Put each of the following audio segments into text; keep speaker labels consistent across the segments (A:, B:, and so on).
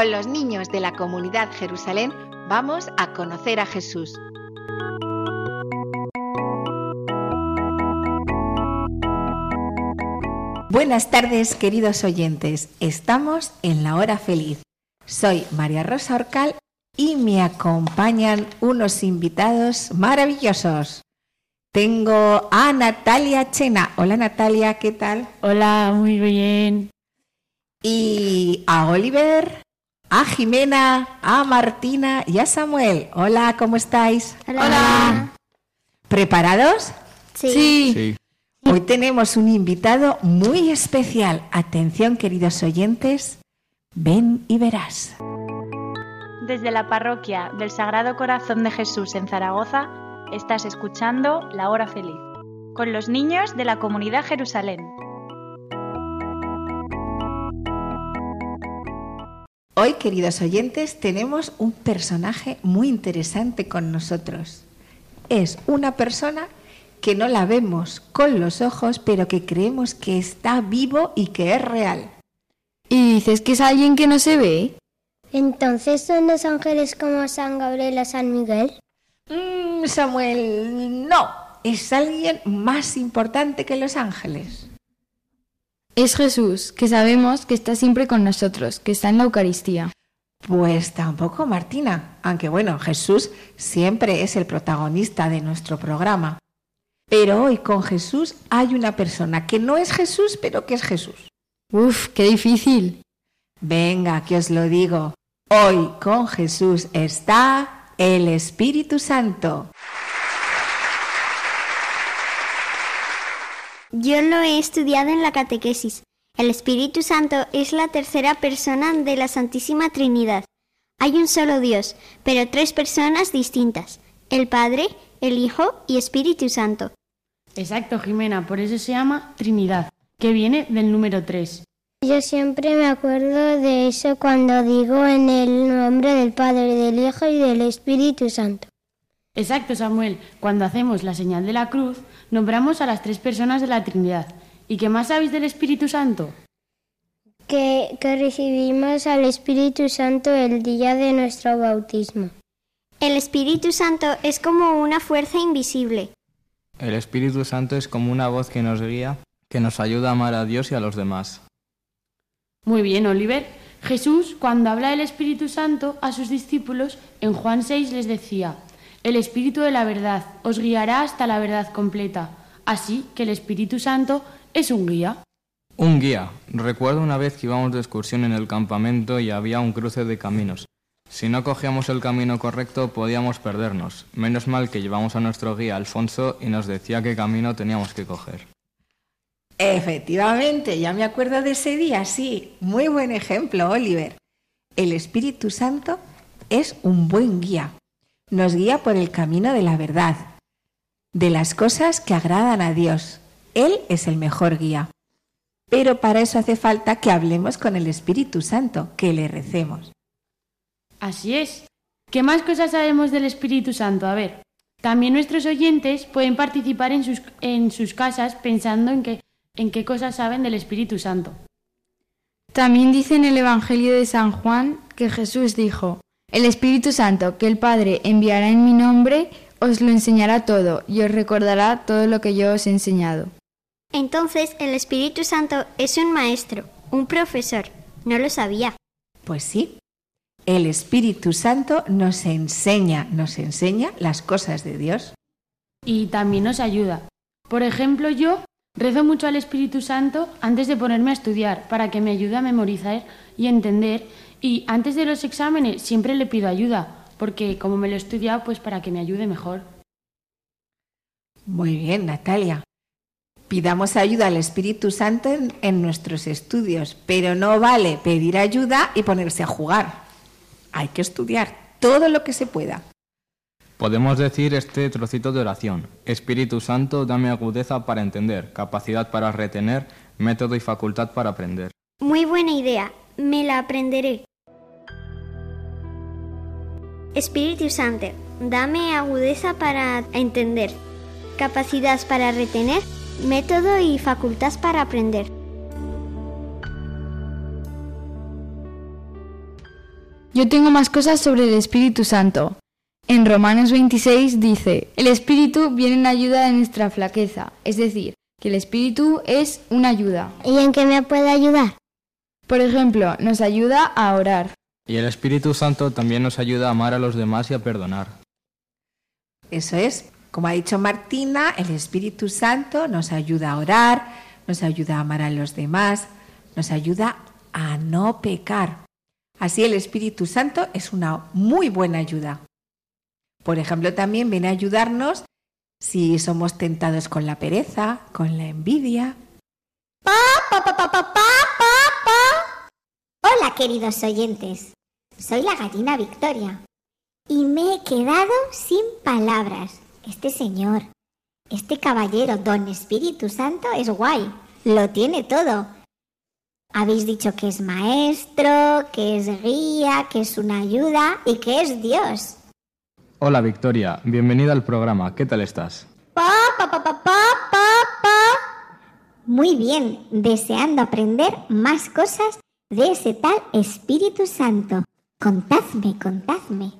A: Con los niños de la comunidad Jerusalén vamos a conocer a Jesús. Buenas tardes queridos oyentes, estamos en la hora feliz. Soy María Rosa Orcal y me acompañan unos invitados maravillosos. Tengo a Natalia Chena. Hola Natalia, ¿qué tal?
B: Hola, muy bien.
A: Y a Oliver a Jimena, a Martina y a Samuel. Hola, ¿cómo estáis?
C: Hola.
A: ¿Preparados? Sí. sí. Hoy tenemos un invitado muy especial. Atención, queridos oyentes, ven y verás.
D: Desde la parroquia del Sagrado Corazón de Jesús en Zaragoza, estás escuchando La Hora Feliz, con los niños de la comunidad Jerusalén.
A: Hoy, queridos oyentes, tenemos un personaje muy interesante con nosotros. Es una persona que no la vemos con los ojos, pero que creemos que está vivo y que es real.
B: ¿Y dices que es alguien que no se ve?
E: Entonces, ¿son los ángeles como San Gabriel o San Miguel?
A: Mm, Samuel, no. Es alguien más importante que los ángeles.
B: Es Jesús, que sabemos que está siempre con nosotros, que está en la Eucaristía.
A: Pues tampoco, Martina, aunque bueno, Jesús siempre es el protagonista de nuestro programa. Pero hoy con Jesús hay una persona que no es Jesús, pero que es Jesús.
B: Uf, qué difícil.
A: Venga, que os lo digo. Hoy con Jesús está el Espíritu Santo.
F: Yo lo he estudiado en la catequesis. El Espíritu Santo es la tercera persona de la Santísima Trinidad. Hay un solo Dios, pero tres personas distintas, el Padre, el Hijo y Espíritu Santo.
B: Exacto, Jimena, por eso se llama Trinidad, que viene del número tres.
E: Yo siempre me acuerdo de eso cuando digo en el nombre del Padre, del Hijo y del Espíritu Santo.
B: Exacto, Samuel. Cuando hacemos la señal de la cruz, nombramos a las tres personas de la Trinidad. ¿Y qué más sabéis del Espíritu Santo?
E: Que, recibimos al Espíritu Santo el día de nuestro bautismo.
G: El Espíritu Santo es como una fuerza invisible.
H: El Espíritu Santo es como una voz que nos guía, que nos ayuda a amar a Dios y a los demás.
A: Muy bien, Oliver. Jesús, cuando habla del Espíritu Santo a sus discípulos, en Juan 6 les decía, el Espíritu de la verdad os guiará hasta la verdad completa. Así que el Espíritu Santo es un guía.
H: Un guía. Recuerdo una vez que íbamos de excursión en el campamento y había un cruce de caminos. Si no cogíamos el camino correcto podíamos perdernos. Menos mal que llevamos a nuestro guía Alfonso y nos decía qué camino teníamos que coger.
A: Efectivamente, ya me acuerdo de ese día, sí. Muy buen ejemplo, Oliver. El Espíritu Santo es un buen guía nos guía por el camino de la verdad, de las cosas que agradan a Dios. Él es el mejor guía. Pero para eso hace falta que hablemos con el Espíritu Santo, que le recemos.
B: Así es. ¿Qué más cosas sabemos del Espíritu Santo? A ver, también nuestros oyentes pueden participar en sus, en sus casas pensando en, en qué cosas saben del Espíritu Santo.
C: También dice en el Evangelio de San Juan que Jesús dijo, el Espíritu Santo, que el Padre enviará en mi nombre, os lo enseñará todo y os recordará todo lo que yo os he enseñado.
G: Entonces el Espíritu Santo es un maestro, un profesor. No lo sabía.
A: Pues sí. El Espíritu Santo nos enseña, nos enseña las cosas de Dios.
B: Y también nos ayuda. Por ejemplo, yo rezo mucho al Espíritu Santo antes de ponerme a estudiar para que me ayude a memorizar y entender y antes de los exámenes siempre le pido ayuda, porque como me lo he estudiado, pues para que me ayude mejor.
A: Muy bien, Natalia. Pidamos ayuda al Espíritu Santo en, nuestros estudios, pero no vale pedir ayuda y ponerse a jugar. Hay que estudiar todo lo que se pueda.
H: Podemos decir este trocito de oración. Espíritu Santo, dame agudeza para entender, capacidad para retener, método y facultad para aprender.
F: Muy buena idea, me la aprenderé. Espíritu Santo, dame agudeza para entender, capacidad para retener, método y facultad para aprender.
B: Yo tengo más cosas sobre el Espíritu Santo. En Romanos 26 dice, el Espíritu viene en ayuda de nuestra flaqueza, es decir, que el Espíritu es una ayuda.
E: ¿Y en qué me puede ayudar?
B: Por ejemplo, nos ayuda a orar.
H: Y el Espíritu Santo también nos ayuda a amar a los demás y a perdonar.
A: Eso es, como ha dicho Martina, el Espíritu Santo nos ayuda a orar, nos ayuda a amar a los demás, nos ayuda a no pecar. Así el Espíritu Santo es una muy buena ayuda. Por ejemplo, también viene a ayudarnos si somos tentados con la pereza, con la envidia.
I: Hola, queridos oyentes. Soy la gallina Victoria. Y me he quedado sin palabras. Este señor, este caballero, don Espíritu Santo, es guay. Lo tiene todo. Habéis dicho que es maestro, que es guía, que es una ayuda y que es Dios.
H: Hola Victoria, bienvenida al programa. ¿Qué tal estás? Pa, pa, pa, pa, pa,
I: pa. Muy bien, deseando aprender más cosas de ese tal Espíritu Santo. Contadme, contadme.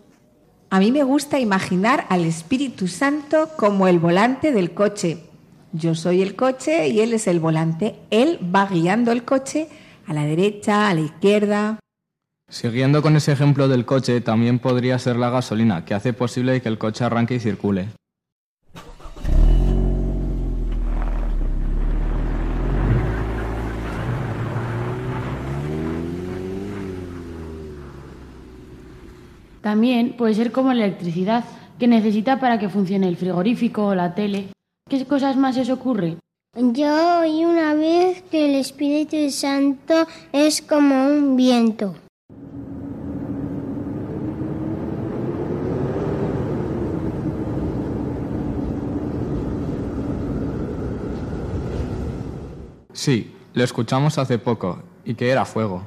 A: A mí me gusta imaginar al Espíritu Santo como el volante del coche. Yo soy el coche y Él es el volante. Él va guiando el coche a la derecha, a la izquierda.
H: Siguiendo con ese ejemplo del coche, también podría ser la gasolina, que hace posible que el coche arranque y circule.
B: También puede ser como la electricidad, que necesita para que funcione el frigorífico o la tele. ¿Qué cosas más os ocurre?
E: Yo oí una vez que el Espíritu Santo es como un viento.
H: Sí, lo escuchamos hace poco y que era fuego.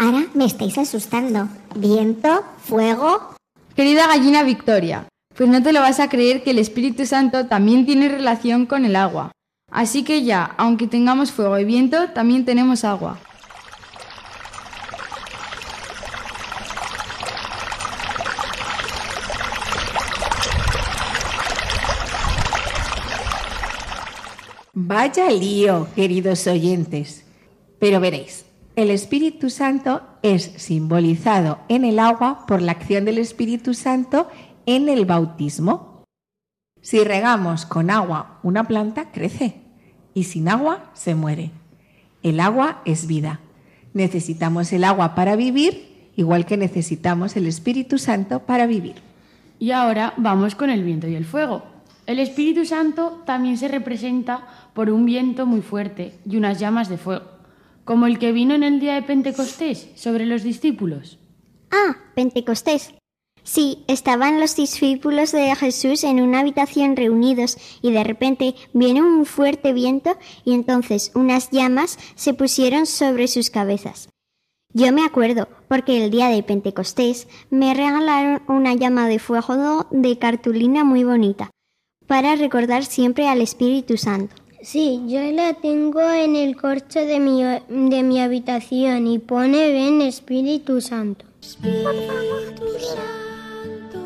I: Ahora me estáis asustando. Viento, fuego.
B: Querida gallina Victoria, pues no te lo vas a creer que el Espíritu Santo también tiene relación con el agua. Así que ya, aunque tengamos fuego y viento, también tenemos agua.
A: Vaya lío, queridos oyentes. Pero veréis, el Espíritu Santo es simbolizado en el agua por la acción del Espíritu Santo en el bautismo. Si regamos con agua una planta, crece y sin agua se muere. El agua es vida. Necesitamos el agua para vivir, igual que necesitamos el Espíritu Santo para vivir.
B: Y ahora vamos con el viento y el fuego. El Espíritu Santo también se representa por un viento muy fuerte y unas llamas de fuego como el que vino en el día de Pentecostés sobre los discípulos.
F: Ah, Pentecostés. Sí, estaban los discípulos de Jesús en una habitación reunidos y de repente viene un fuerte viento y entonces unas llamas se pusieron sobre sus cabezas. Yo me acuerdo, porque el día de Pentecostés me regalaron una llama de fuego de cartulina muy bonita, para recordar siempre al Espíritu Santo.
E: Sí, yo la tengo en el corcho de mi, habitación y pone ven Espíritu Santo.
J: Espíritu Santo,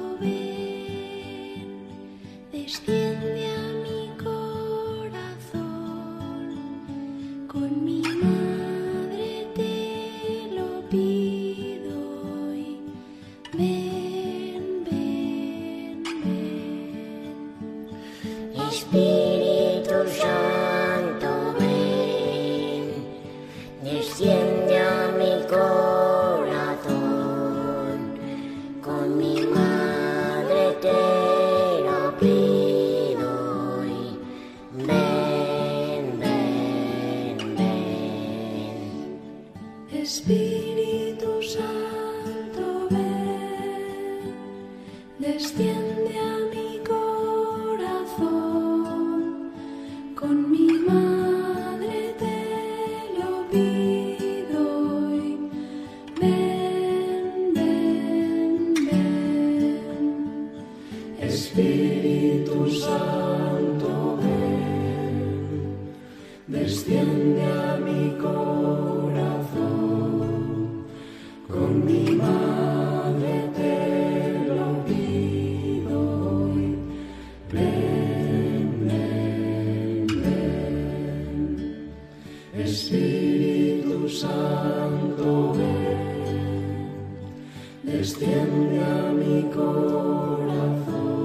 H: Santo ven, desciende a mi corazón.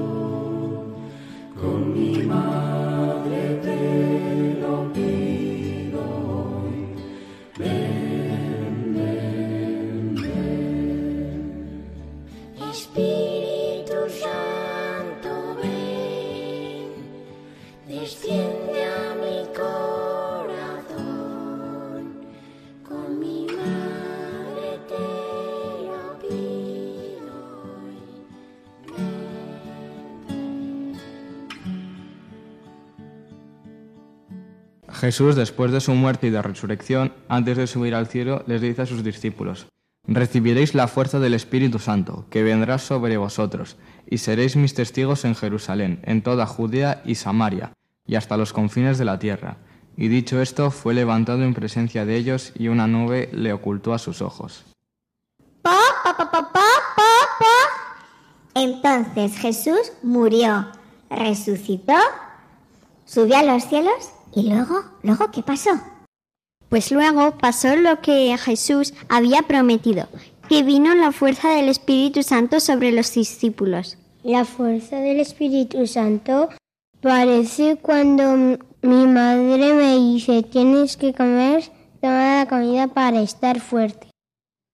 H: Jesús, después de su muerte y de resurrección, antes de subir al cielo, les dice a sus discípulos, Recibiréis la fuerza del Espíritu Santo, que vendrá sobre vosotros, y seréis mis testigos en Jerusalén, en toda Judea y Samaria, y hasta los confines de la tierra. Y dicho esto, fue levantado en presencia de ellos, y una nube le ocultó a sus ojos.
F: Entonces Jesús murió, resucitó, subió a los cielos ¿Y luego? ¿Luego qué pasó?
B: Pues luego pasó lo que Jesús había prometido, que vino la fuerza del Espíritu Santo sobre los discípulos.
E: La fuerza del Espíritu Santo parece cuando mi madre me dice tienes que comer toda la comida para estar fuerte.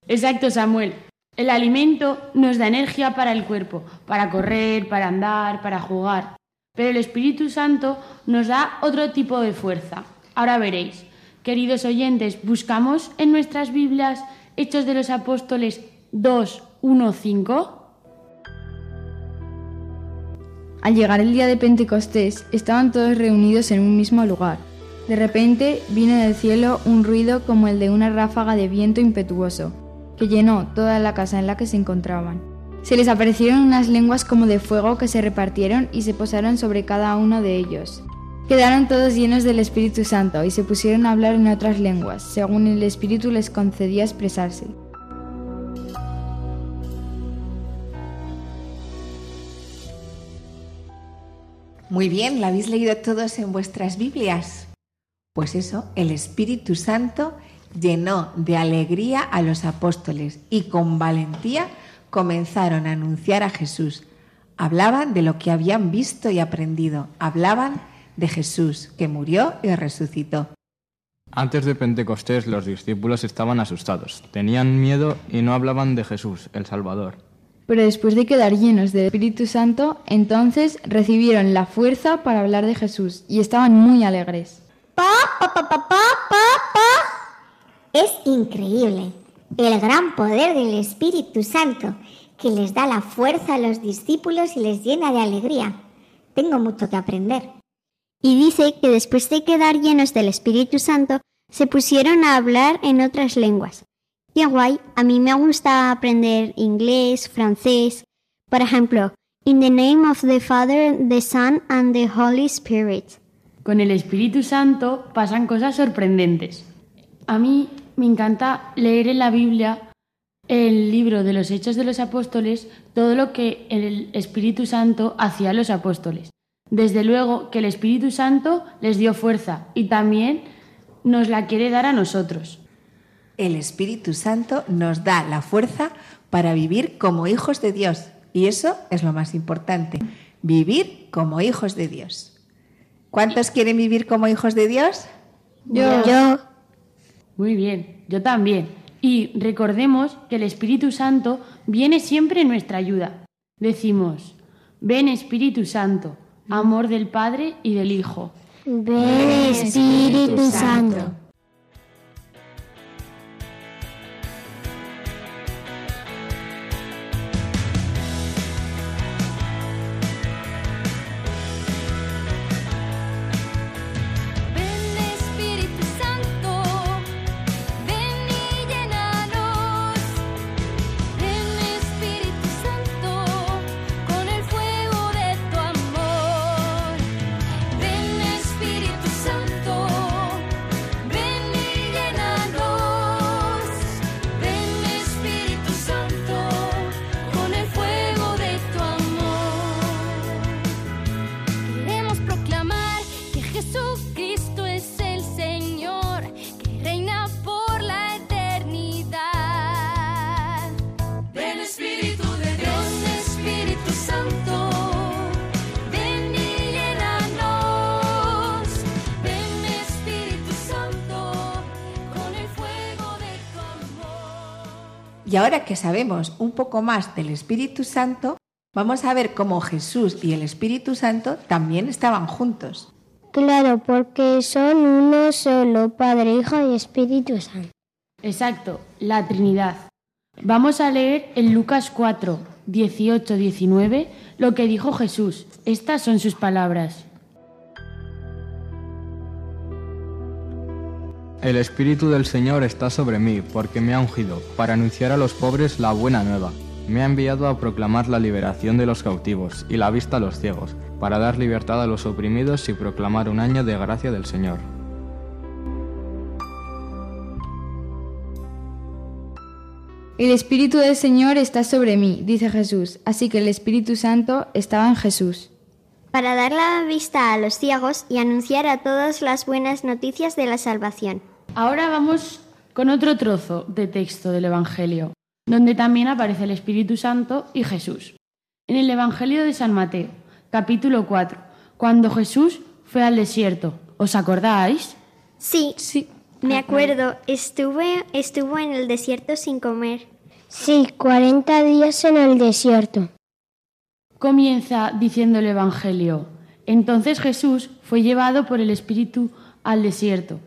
B: Exacto, Samuel. El alimento nos da energía para el cuerpo, para correr, para andar, para jugar. Pero el Espíritu Santo nos da otro tipo de fuerza. Ahora veréis, queridos oyentes, buscamos en nuestras Biblias Hechos de los Apóstoles 2, 1, 5. Al llegar el día de Pentecostés, estaban todos reunidos en un mismo lugar. De repente vino del cielo un ruido como el de una ráfaga de viento impetuoso, que llenó toda la casa en la que se encontraban. Se les aparecieron unas lenguas como de fuego que se repartieron y se posaron sobre cada uno de ellos. Quedaron todos llenos del Espíritu Santo y se pusieron a hablar en otras lenguas, según el Espíritu les concedía expresarse.
A: Muy bien, ¿la habéis leído todos en vuestras Biblias? Pues eso, el Espíritu Santo llenó de alegría a los apóstoles y con valentía comenzaron a anunciar a Jesús. Hablaban de lo que habían visto y aprendido. Hablaban de Jesús, que murió y resucitó.
H: Antes de Pentecostés los discípulos estaban asustados, tenían miedo y no hablaban de Jesús, el Salvador.
B: Pero después de quedar llenos del Espíritu Santo, entonces recibieron la fuerza para hablar de Jesús y estaban muy alegres. Pa, pa, pa,
I: es increíble el gran poder del Espíritu Santo, que les da la fuerza a los discípulos y les llena de alegría. Tengo mucho que aprender.
B: Y dice que después de quedar llenos del Espíritu Santo, se pusieron a hablar en otras lenguas. Qué guay, a mí me gusta aprender inglés, francés. Por ejemplo, In the name of the Father, the Son and the Holy Spirit. Con el Espíritu Santo pasan cosas sorprendentes. A mí me encanta leer en la Biblia, el libro de los Hechos de los Apóstoles, todo lo que el Espíritu Santo hacía a los apóstoles. Desde luego que el Espíritu Santo les dio fuerza y también nos la quiere dar a nosotros.
A: El Espíritu Santo nos da la fuerza para vivir como hijos de Dios. Y eso es lo más importante, vivir como hijos de Dios. ¿Cuántos quieren vivir como hijos de Dios?
C: Yo. Yo.
B: Muy bien, yo también. Y recordemos que el Espíritu Santo viene siempre en nuestra ayuda. Decimos, ven Espíritu Santo, amor del Padre y del Hijo.
C: Ven Espíritu Santo.
A: que sabemos un poco más del Espíritu Santo, vamos a ver cómo Jesús y el Espíritu Santo también estaban juntos.
E: Claro, porque son uno solo, Padre, Hijo y Espíritu Santo.
B: Exacto, la Trinidad. Vamos a leer en Lucas 4, 18-19 lo que dijo Jesús. Estas son sus palabras.
H: El Espíritu del Señor está sobre mí, porque me ha ungido, para anunciar a los pobres la buena nueva. Me ha enviado a proclamar la liberación de los cautivos y la vista a los ciegos, para dar libertad a los oprimidos y proclamar un año de gracia del Señor.
B: El Espíritu del Señor está sobre mí, dice Jesús, así que el Espíritu Santo estaba en Jesús.
G: Para dar la vista a los ciegos y anunciar a todos las buenas noticias de la salvación.
B: Ahora vamos con otro trozo de texto del Evangelio, donde también aparece el Espíritu Santo y Jesús. En el Evangelio de San Mateo, capítulo 4, cuando Jesús fue al desierto. ¿Os acordáis?
G: Sí. Sí. Me acuerdo, estuve, estuvo en el desierto sin comer.
E: Sí, 40 días en el desierto.
B: Comienza diciendo el Evangelio. Entonces Jesús fue llevado por el Espíritu al desierto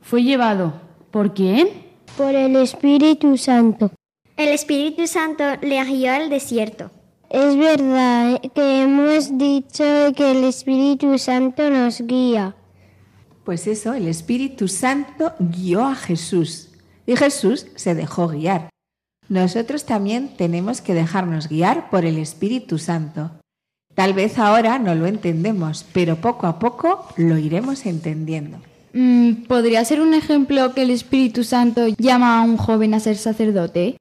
B: fue llevado. ¿Por quién?
E: Por el Espíritu Santo.
G: El Espíritu Santo le guió al desierto.
E: Es verdad que hemos dicho que el Espíritu Santo nos guía.
A: Pues eso, el Espíritu Santo guió a Jesús y Jesús se dejó guiar. Nosotros también tenemos que dejarnos guiar por el Espíritu Santo. Tal vez ahora no lo entendemos, pero poco a poco lo iremos entendiendo.
B: Mm, ¿Podría ser un ejemplo que el Espíritu Santo llama a un joven a ser sacerdote?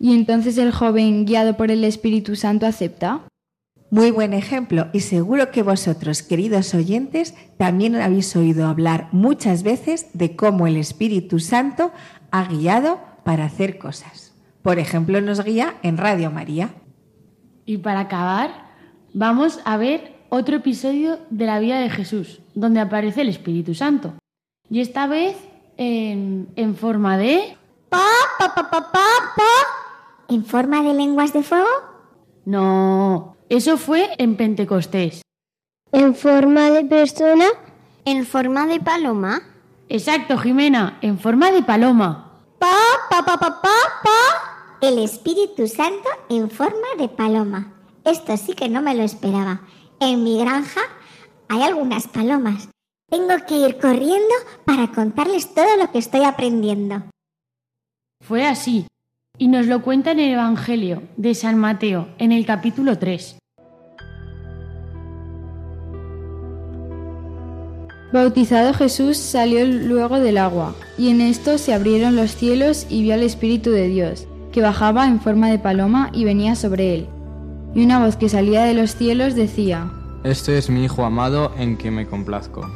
B: ¿Y entonces el joven, guiado por el Espíritu Santo, acepta?
A: Muy buen ejemplo y seguro que vosotros, queridos oyentes, también habéis oído hablar muchas veces de cómo el Espíritu Santo ha guiado para hacer cosas. Por ejemplo, nos guía en Radio María.
B: Y para acabar, vamos a ver otro episodio de la vida de Jesús, donde aparece el Espíritu Santo. Y esta vez en, forma de... Pa, pa, pa, pa, pa,
I: ¿En forma de lenguas de fuego?
B: No, eso fue en Pentecostés.
E: ¿En forma de persona?
G: ¿En forma de paloma?
B: Exacto, Jimena, en forma de paloma. Pa, pa, pa, pa,
I: pa, El Espíritu Santo en forma de paloma. Esto sí que no me lo esperaba. En mi granja hay algunas palomas tengo que ir corriendo para contarles todo lo que estoy aprendiendo.
B: Fue así, y nos lo cuenta en el Evangelio de San Mateo, en el capítulo 3. Bautizado Jesús salió luego del agua, y en esto se abrieron los cielos y vio al Espíritu de Dios, que bajaba en forma de paloma y venía sobre él. Y una voz que salía de los cielos decía,
H: Este es mi Hijo amado en que me complazco.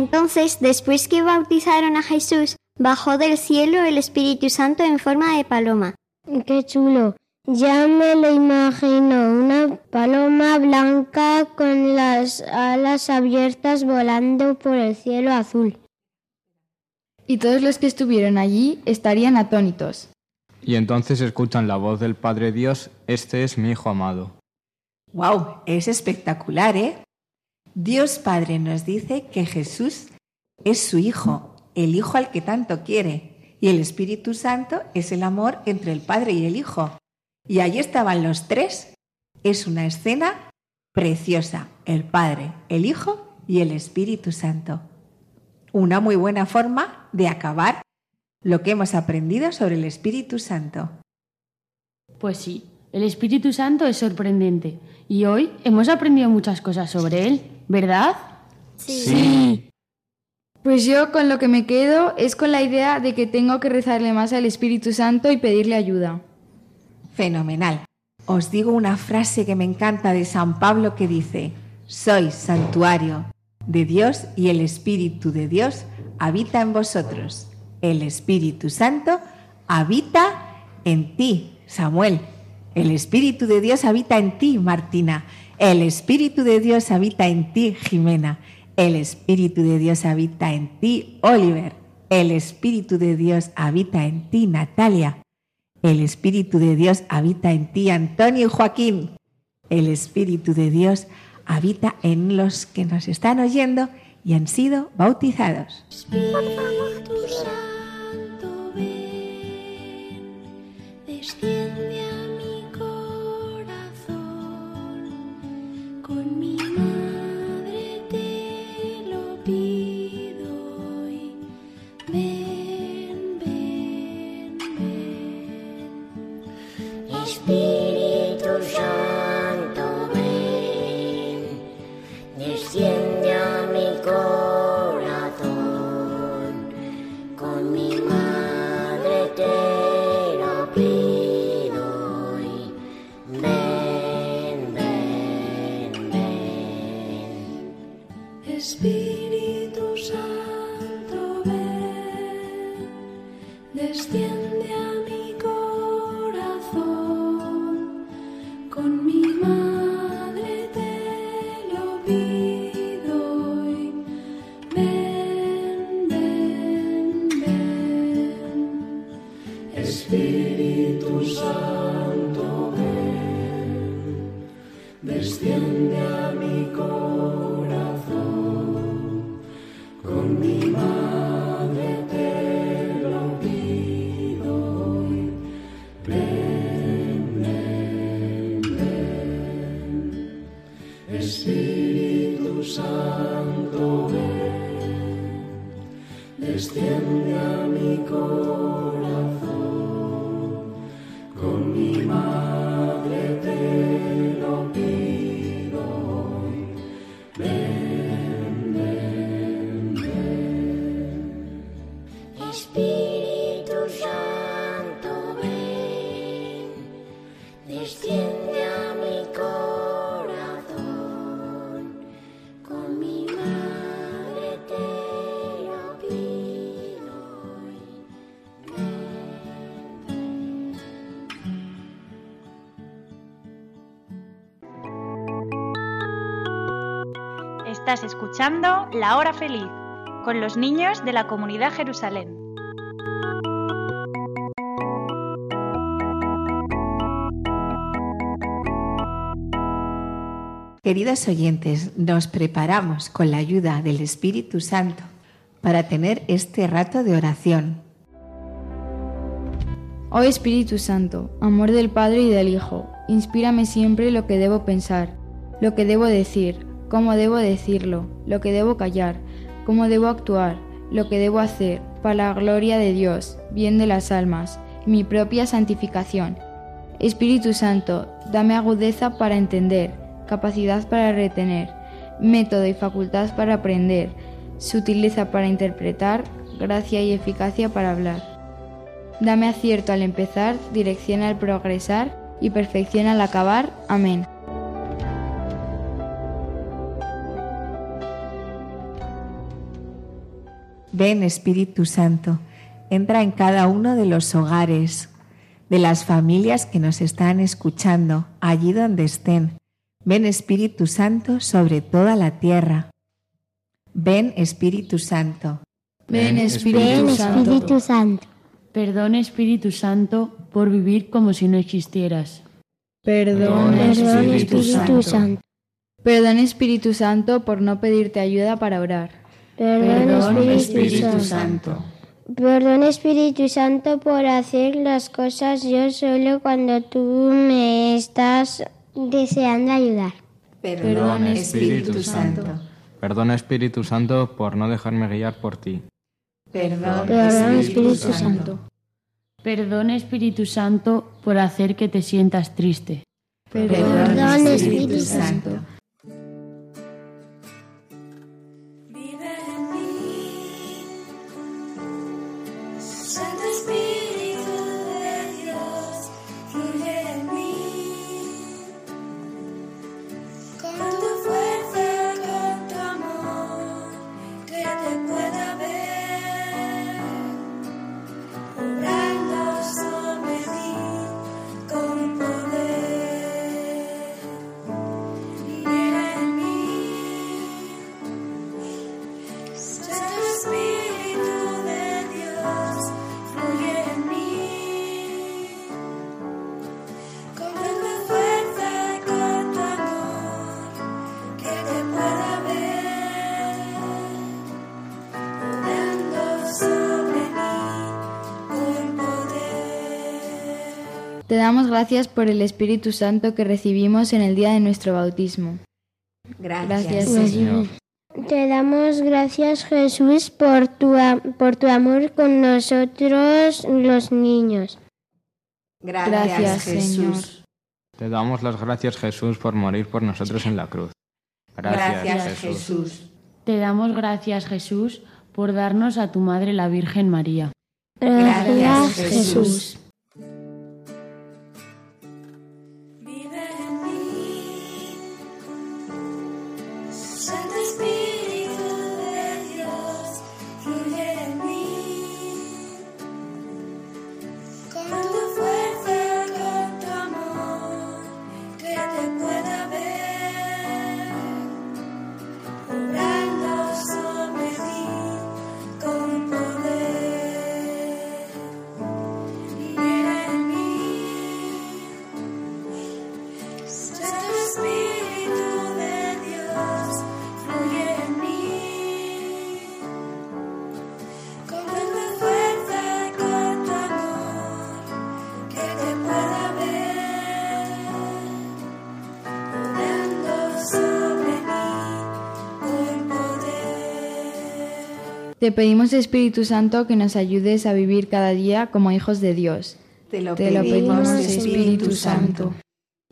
G: Entonces, después que bautizaron a Jesús, bajó del cielo el Espíritu Santo en forma de paloma.
E: ¡Qué chulo! Ya me lo imagino, una paloma blanca con las alas abiertas volando por el cielo azul.
B: Y todos los que estuvieron allí estarían atónitos.
H: Y entonces escuchan la voz del Padre Dios, este es mi Hijo amado.
A: ¡Wow! Es espectacular, ¿eh? Dios Padre nos dice que Jesús es su Hijo, el Hijo al que tanto quiere, y el Espíritu Santo es el amor entre el Padre y el Hijo. Y allí estaban los tres. Es una escena preciosa, el Padre, el Hijo y el Espíritu Santo. Una muy buena forma de acabar lo que hemos aprendido sobre el Espíritu Santo.
B: Pues sí, el Espíritu Santo es sorprendente y hoy hemos aprendido muchas cosas sobre él. ¿verdad?
C: Sí.
B: Pues yo con lo que me quedo es con la idea de que tengo que rezarle más al Espíritu Santo y pedirle ayuda.
A: Fenomenal. Os digo una frase que me encanta de San Pablo que dice, sois santuario de Dios y el Espíritu de Dios habita en vosotros. El Espíritu Santo habita en ti, Samuel. El Espíritu de Dios habita en ti, Martina. El Espíritu de Dios habita en ti, Jimena. El Espíritu de Dios habita en ti, Oliver. El Espíritu de Dios habita en ti, Natalia. El Espíritu de Dios habita en ti, Antonio y Joaquín. El Espíritu de Dios habita en los que nos están oyendo y han sido bautizados.
D: Estás escuchando La Hora Feliz con los niños de la comunidad Jerusalén.
A: Queridos oyentes, nos preparamos con la ayuda del Espíritu Santo para tener este rato de oración.
B: Oh Espíritu Santo, amor del Padre y del Hijo, inspírame siempre lo que debo pensar, lo que debo decir, cómo debo decirlo, lo que debo callar, cómo debo actuar, lo que debo hacer, para la gloria de Dios, bien de las almas, mi propia santificación. Espíritu Santo, dame agudeza para entender, capacidad para retener, método y facultad para aprender, sutileza para interpretar, gracia y eficacia para hablar. Dame acierto al empezar, dirección al progresar y perfección al acabar. Amén.
A: Ven Espíritu Santo, entra en cada uno de los hogares, de las familias que nos están escuchando, allí donde estén. Ven Espíritu Santo sobre toda la tierra. Ven Espíritu Santo.
C: Ven Espíritu, Santo.
B: Perdón Espíritu Santo por vivir como si no existieras.
C: Perdón, Espíritu, Santo.
B: Perdón Espíritu Santo por no pedirte ayuda para orar.
C: Perdón, Espíritu, Santo.
E: Perdón, Espíritu Santo, por hacer las cosas yo solo cuando tú me estás deseando ayudar.
C: Perdón, Espíritu Santo.
H: Perdón, Espíritu Santo, por no dejarme guiar por ti.
C: Perdón, Espíritu Santo.
B: Perdón, Espíritu Santo, por hacer que te sientas triste.
C: Perdón, Espíritu Santo
B: gracias por el Espíritu Santo que recibimos en el día de nuestro bautismo.
C: Gracias, pues, Señor.
E: Te damos gracias Jesús por tu, por tu amor con nosotros los niños.
C: Gracias, Jesús. Señor.
H: Te damos las gracias Jesús por morir por nosotros en la cruz.
C: Gracias, Jesús. Jesús.
B: Te damos gracias Jesús por darnos a tu Madre la Virgen María.
C: Gracias, Jesús.
B: Te pedimos, Espíritu Santo, que nos ayudes a vivir cada día como hijos de Dios.
C: Te lo, pedimos, Espíritu Santo.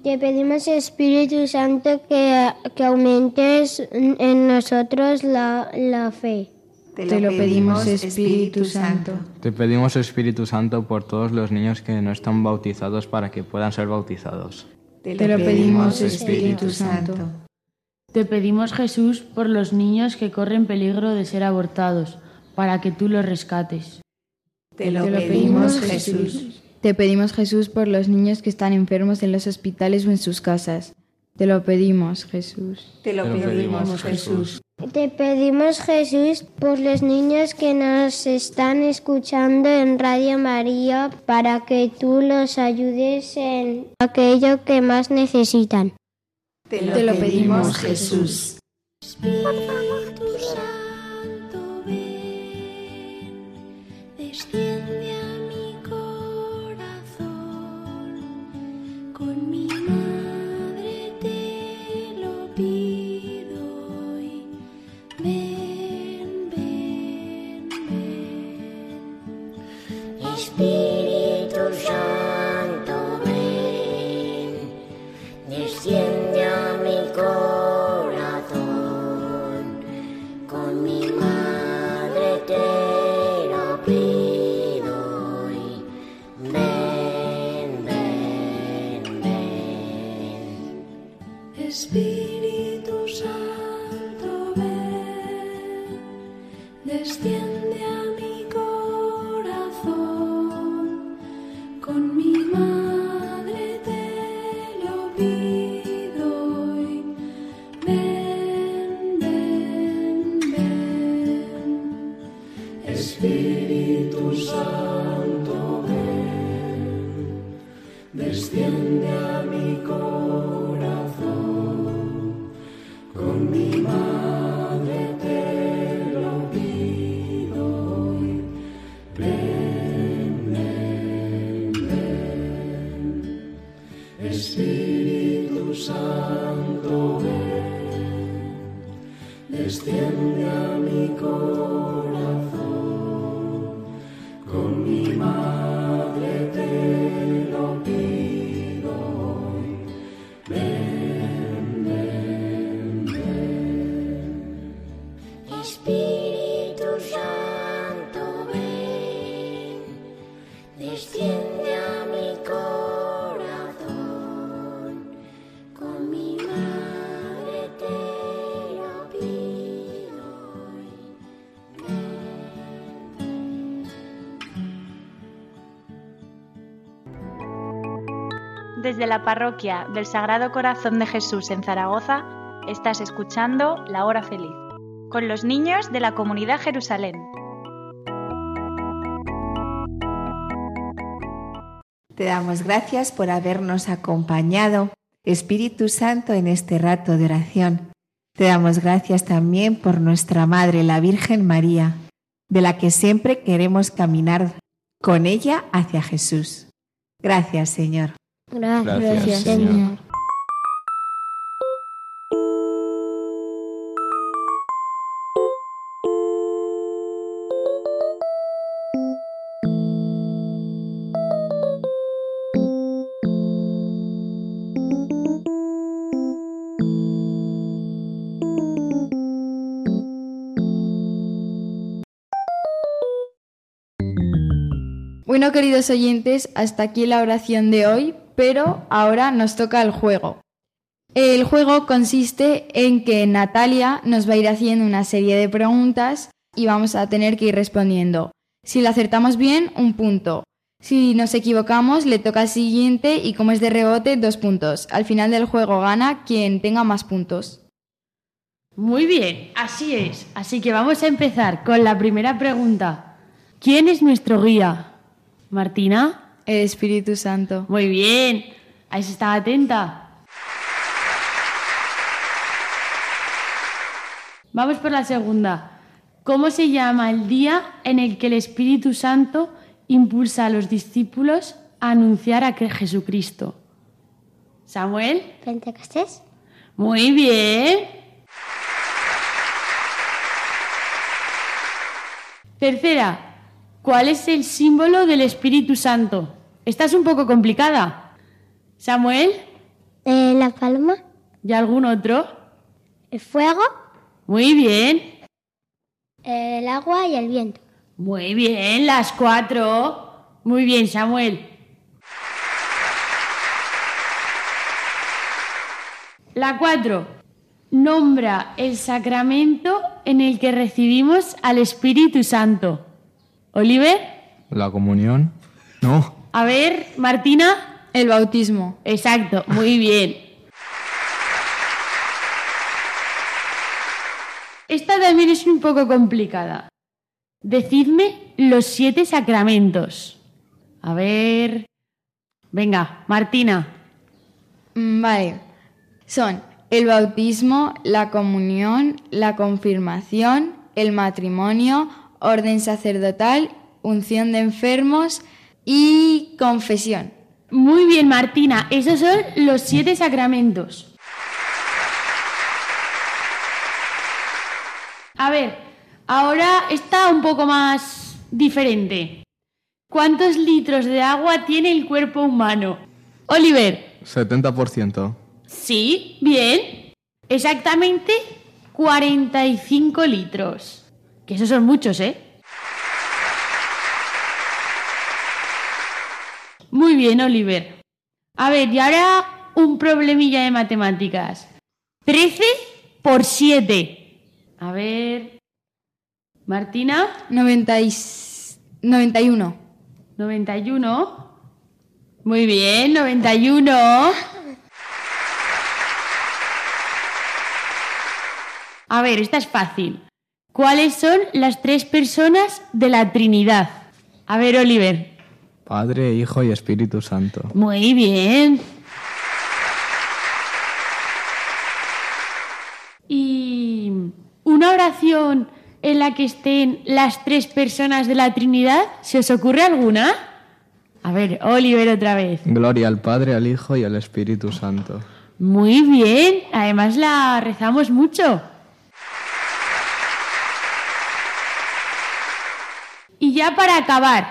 E: Te pedimos, Espíritu Santo, que, aumentes en nosotros la, fe.
C: Te lo, pedimos, Espíritu Santo. Te
H: pedimos, Espíritu Santo, por todos los niños que no están bautizados para que puedan ser bautizados.
C: Te lo pedimos, Espíritu Santo.
B: Te pedimos, Jesús, por los niños que corren peligro de ser abortados para que tú los rescates.
C: Te lo, pedimos, Jesús.
B: Te pedimos Jesús por los niños que están enfermos en los hospitales o en sus casas. Te lo pedimos Jesús.
C: Te lo, pedimos, Jesús.
E: Te pedimos Jesús por los niños que nos están escuchando en Radio María para que tú los ayudes en aquello que más necesitan.
C: Te lo, pedimos, Jesús.
J: Thank you.
K: Espíritu Santo, extiende desciende a mi corazón. parroquia del Sagrado Corazón de Jesús en Zaragoza, estás escuchando La Hora Feliz, con los niños de la comunidad Jerusalén.
A: Te damos gracias por habernos acompañado, Espíritu Santo, en este rato de oración. Te damos gracias también por nuestra Madre, la Virgen María, de la que siempre queremos caminar con ella hacia Jesús. Gracias, Señor.
C: Gracias, Señor.
B: Bueno, queridos oyentes, hasta aquí la oración de hoy pero ahora nos toca el juego. El juego consiste en que Natalia nos va a ir haciendo una serie de preguntas y vamos a tener que ir respondiendo. Si la acertamos bien, un punto. Si nos equivocamos, le toca al siguiente y como es de rebote, dos puntos. Al final del juego gana quien tenga más puntos. Muy bien, así es. Así que vamos a empezar con la primera pregunta. ¿Quién es nuestro guía? Martina. El Espíritu Santo. Muy bien. Ahí se atenta. Vamos por la segunda. ¿Cómo se llama el día en el que el Espíritu Santo impulsa a los discípulos a anunciar a Jesucristo? Samuel.
G: Pentecostés.
B: Muy bien. Tercera, ¿Cuál es el símbolo del Espíritu Santo? Esta es un poco complicada. Samuel.
E: Eh, la palma.
B: ¿Y algún otro?
E: El fuego.
B: Muy bien.
E: El agua y el viento.
B: Muy bien, las cuatro. Muy bien, Samuel. La cuatro. Nombra el sacramento en el que recibimos al Espíritu Santo. Oliver.
H: La comunión.
B: No. A ver, Martina.
L: El bautismo.
B: Exacto, muy bien. Esta también es un poco complicada. Decidme los siete sacramentos. A ver. Venga, Martina.
L: Mm, vale. Son el bautismo, la comunión, la confirmación, el matrimonio, orden sacerdotal, unción de enfermos y confesión.
B: Muy bien, Martina, esos son los siete sacramentos. A ver, ahora está un poco más diferente. ¿Cuántos litros de agua tiene el cuerpo humano? Oliver.
H: 70%.
B: Sí, bien. Exactamente 45 litros. Que esos son muchos, ¿eh? Muy bien, Oliver. A ver, y ahora un problemilla de matemáticas. 13 por 7. A ver. Martina.
L: 91.
B: 91. Muy bien, 91. A ver, esta es fácil. ¿Cuáles son las tres personas de la Trinidad? A ver, Oliver.
H: Padre, Hijo y Espíritu Santo.
B: Muy bien. ¿Y una oración en la que estén las tres personas de la Trinidad? ¿Se os ocurre alguna? A ver, Oliver otra vez.
H: Gloria al Padre, al Hijo y al Espíritu Santo.
B: Muy bien. Además la rezamos mucho. Y ya para acabar,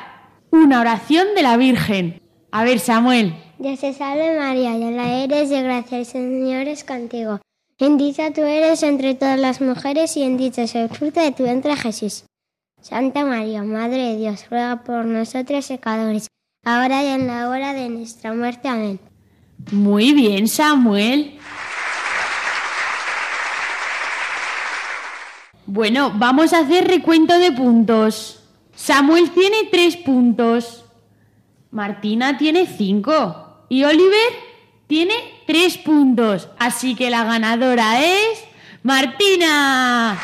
B: una oración de la Virgen. A ver, Samuel.
M: Dios te salve María, llena eres de gracia, el Señor es contigo. Bendita tú eres entre todas las mujeres y bendito es el fruto de tu vientre Jesús. Santa María, Madre de Dios, ruega por nosotros pecadores, ahora y en la hora de nuestra muerte. Amén.
B: Muy bien, Samuel. Bueno, vamos a hacer recuento de puntos. Samuel tiene tres puntos. Martina tiene cinco. Y Oliver tiene tres puntos. Así que la ganadora es Martina.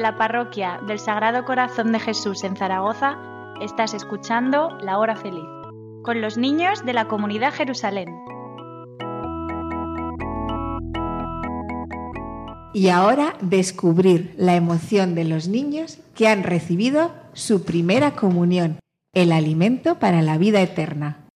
K: la parroquia del Sagrado Corazón de Jesús en Zaragoza, estás escuchando La Hora Feliz, con los niños de la comunidad Jerusalén.
A: Y ahora descubrir la emoción de los niños que han recibido su primera comunión, el alimento para la vida eterna.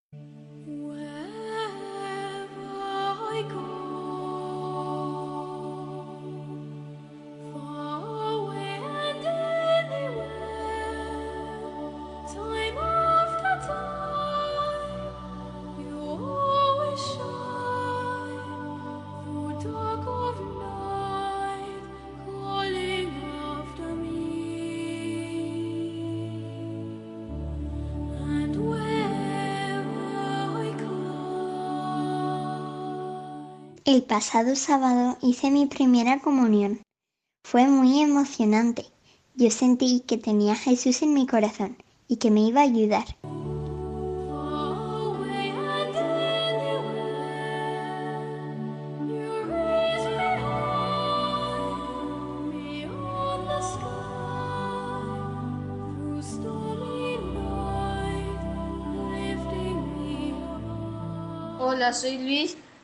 N: El pasado sábado hice mi primera comunión. Fue muy emocionante. Yo sentí que tenía a Jesús en mi corazón y que me iba a ayudar.
O: Hola, soy Luis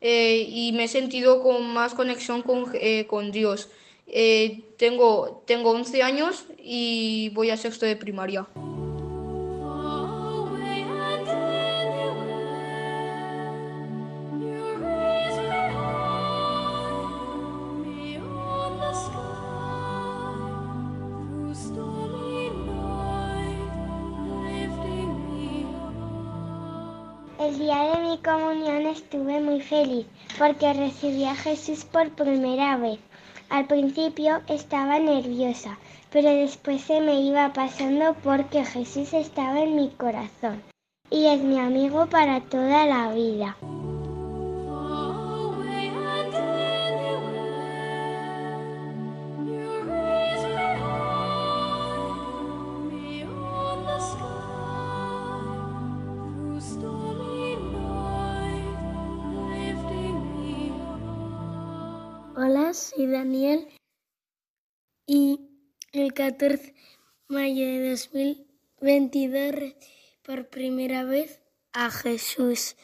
O: Eh, y me he sentido con más conexión con, eh, Dios. Eh, tengo, tengo 11 años y voy a sexto de primaria.
P: estuve muy feliz porque recibí a Jesús por primera vez. Al principio estaba nerviosa, pero después se me iba pasando porque Jesús estaba en mi corazón y es mi amigo para toda la vida.
Q: Daniel y el 14 de mayo de 2022 por primera vez a Jesús.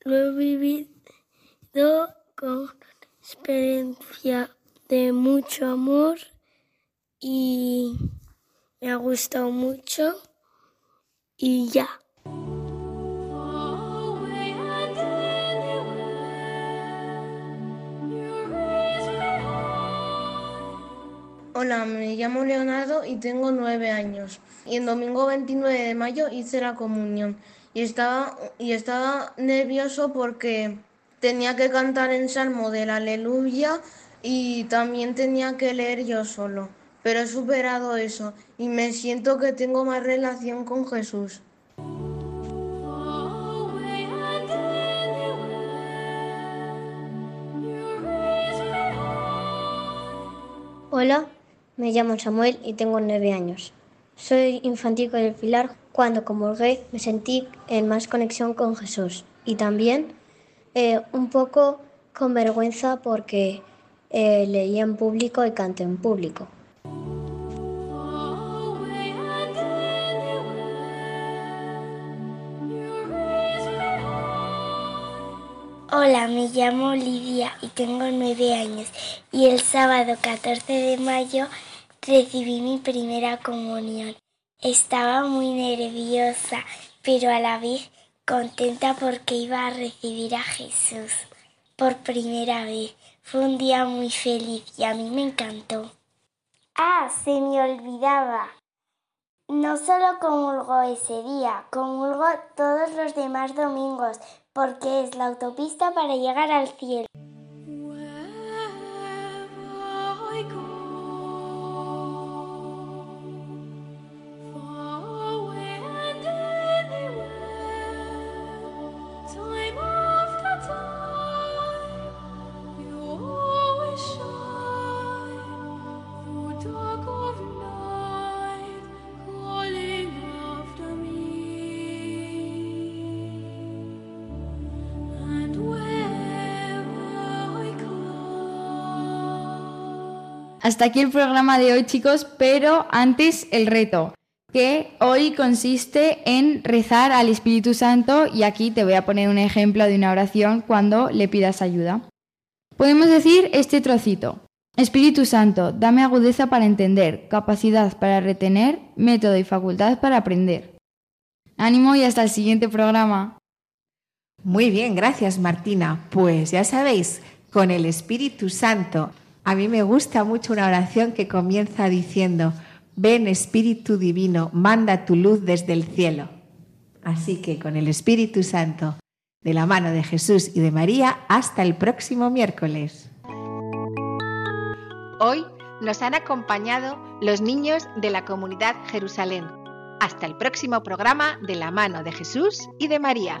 Q: Lo he vivido con experiencia de mucho amor y me ha gustado mucho y ya.
R: Hola, me llamo Leonardo y tengo nueve años. Y el domingo 29 de mayo hice la comunión y estaba, y estaba nervioso porque tenía que cantar el salmo de la aleluya y también tenía que leer yo solo. Pero he superado eso y me siento que tengo más relación con Jesús.
S: Hola, me llamo Samuel y tengo nueve años. Soy infantil el Pilar cuando como me sentí en más conexión con Jesús y también eh, un poco con vergüenza porque eh, leía en público y canté en público.
T: Hola, me llamo Lidia y tengo nueve años y el sábado 14 de mayo Recibí mi primera comunión. Estaba muy nerviosa, pero a la vez contenta porque iba a recibir a Jesús por primera vez. Fue un día muy feliz y a mí me encantó.
U: Ah, se me olvidaba. No solo comulgo ese día, comulgo todos los demás domingos, porque es la autopista para llegar al cielo.
B: Hasta aquí el programa de hoy, chicos, pero antes el reto, que hoy consiste en rezar al Espíritu Santo y aquí te voy a poner un ejemplo de una oración cuando le pidas ayuda. Podemos decir este trocito. Espíritu Santo, dame agudeza para entender, capacidad para retener, método y facultad para aprender. Ánimo y hasta el siguiente programa.
A: Muy bien, gracias Martina. Pues ya sabéis, con el Espíritu Santo a mí me gusta mucho una oración que comienza diciendo, ven Espíritu Divino, manda tu luz desde el cielo. Así que con el Espíritu Santo, de la mano de Jesús y de María, hasta el próximo miércoles.
K: Hoy nos han acompañado los niños de la comunidad Jerusalén. Hasta el próximo programa de la mano de Jesús y de María.